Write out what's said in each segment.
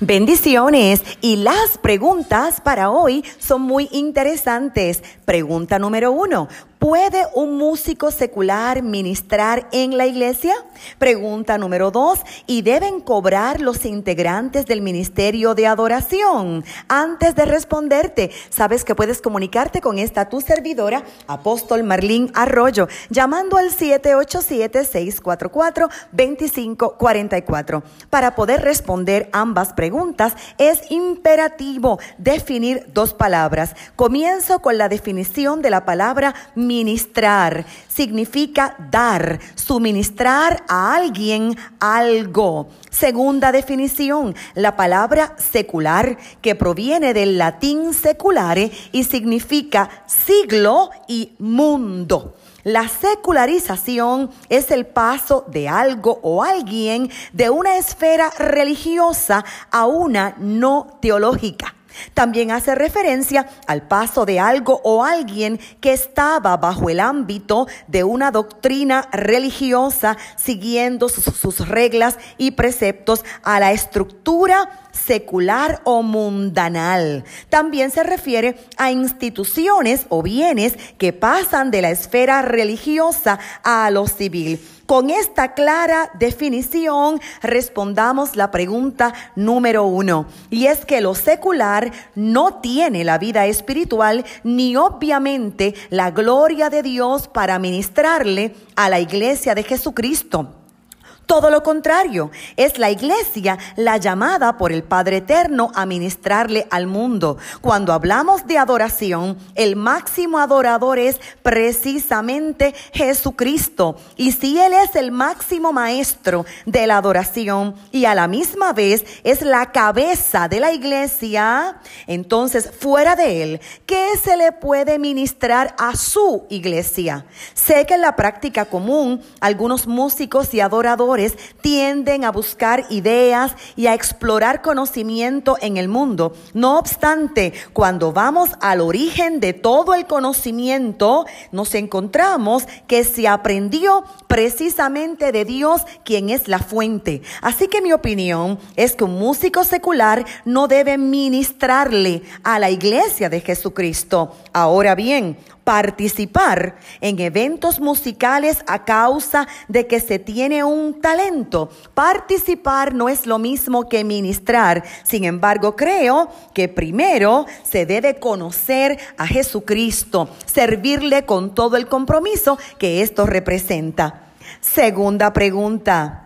Bendiciones y las preguntas para hoy son muy interesantes. Pregunta número uno. ¿Puede un músico secular ministrar en la iglesia? Pregunta número dos. ¿Y deben cobrar los integrantes del ministerio de adoración? Antes de responderte, sabes que puedes comunicarte con esta tu servidora, apóstol Marlín Arroyo, llamando al 787-644-2544. Para poder responder ambas preguntas, es imperativo definir dos palabras. Comienzo con la definición de la palabra ministrar significa dar, suministrar a alguien algo. Segunda definición, la palabra secular, que proviene del latín seculare y significa siglo y mundo. La secularización es el paso de algo o alguien de una esfera religiosa a una no teológica. También hace referencia al paso de algo o alguien que estaba bajo el ámbito de una doctrina religiosa, siguiendo sus, reglas y preceptos a la estructura secular o mundanal. También se refiere a instituciones o bienes que pasan de la esfera religiosa a lo civil. Con esta clara definición respondamos la pregunta número uno, y es que lo secular no tiene la vida espiritual ni obviamente la gloria de Dios para ministrarle a la iglesia de Jesucristo. Todo lo contrario, es la iglesia la llamada por el Padre Eterno a ministrarle al mundo. Cuando hablamos de adoración, el máximo adorador es precisamente Jesucristo. Y si Él es el máximo maestro de la adoración y a la misma vez es la cabeza de la iglesia, entonces fuera de Él, ¿qué se le puede ministrar a su iglesia? Sé que en la práctica común algunos músicos y adoradores tienden a buscar ideas y a explorar conocimiento en el mundo. No obstante, cuando vamos al origen de todo el conocimiento, nos encontramos que se aprendió precisamente de Dios, quien es la fuente. Así que mi opinión es que un músico secular no debe ministrarle a la iglesia de Jesucristo. Ahora bien, participar en eventos musicales a causa de que se tiene un talento. Participar no es lo mismo que ministrar. Sin embargo, creo que primero se debe conocer a Jesucristo, servirle con todo el compromiso que esto representa. Segunda pregunta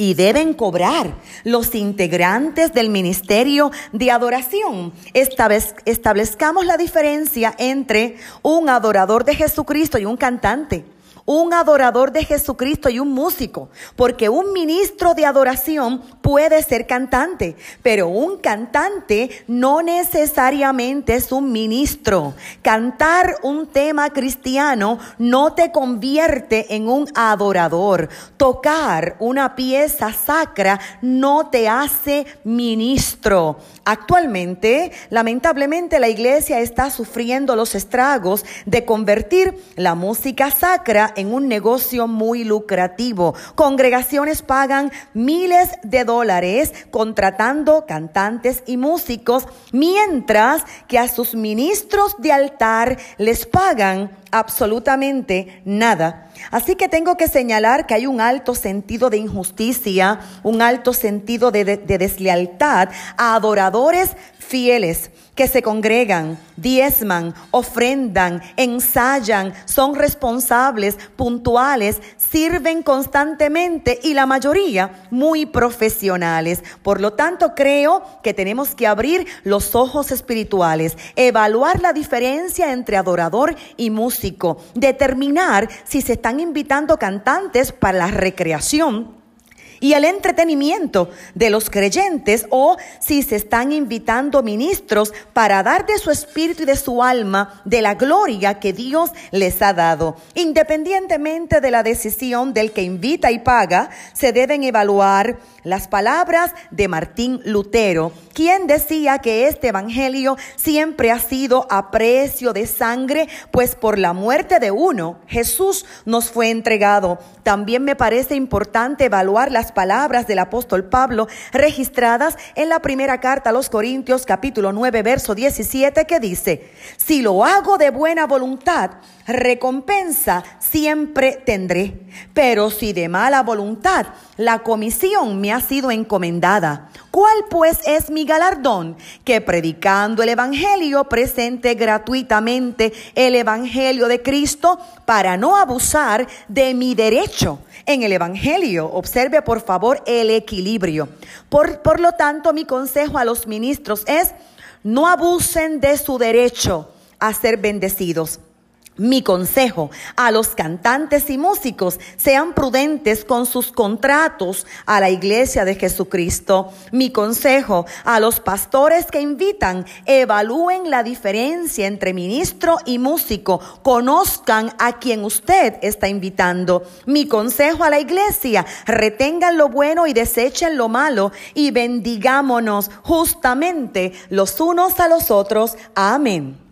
y deben cobrar los integrantes del ministerio de adoración. Establezcamos la diferencia entre un adorador de Jesucristo y un cantante un adorador de Jesucristo y un músico, porque un ministro de adoración puede ser cantante, pero un cantante no necesariamente es un ministro. Cantar un tema cristiano no te convierte en un adorador. Tocar una pieza sacra no te hace ministro. Actualmente, lamentablemente, la iglesia está sufriendo los estragos de convertir la música sacra en un negocio muy lucrativo. Congregaciones pagan miles de dólares contratando cantantes y músicos, mientras que a sus ministros de altar les pagan absolutamente nada. Así que tengo que señalar que hay un alto sentido de injusticia, un alto sentido de, deslealtad a adoradores fieles que se congregan, diezman, ofrendan, ensayan, son responsables, puntuales, sirven constantemente y la mayoría muy profesionales. Por lo tanto, creo que tenemos que abrir los ojos espirituales, evaluar la diferencia entre adorador y músico, determinar si se están invitando cantantes para la recreación y el entretenimiento de los creyentes o si se están invitando ministros para dar de su espíritu y de su alma de la gloria que Dios les ha dado. Independientemente de la decisión del que invita y paga, se deben evaluar las palabras de Martín Lutero, quien decía que este evangelio siempre ha sido a precio de sangre, pues por la muerte de uno Jesús nos fue entregado. También me parece importante evaluar las palabras del apóstol Pablo registradas en la primera carta a los Corintios capítulo 9 verso 17 que dice, si lo hago de buena voluntad, recompensa siempre tendré. Pero si de mala voluntad, la comisión me ha sido encomendada. ¿Cuál pues es mi galardón? Que predicando el Evangelio presente gratuitamente el Evangelio de Cristo para no abusar de mi derecho en el Evangelio. Observe por favor el equilibrio. Por, por lo tanto, mi consejo a los ministros es no abusen de su derecho a ser bendecidos. Mi consejo a los cantantes y músicos, sean prudentes con sus contratos a la iglesia de Jesucristo. Mi consejo a los pastores que invitan, evalúen la diferencia entre ministro y músico, conozcan a quien usted está invitando. Mi consejo a la iglesia, retengan lo bueno y desechen lo malo y bendigámonos justamente los unos a los otros. Amén.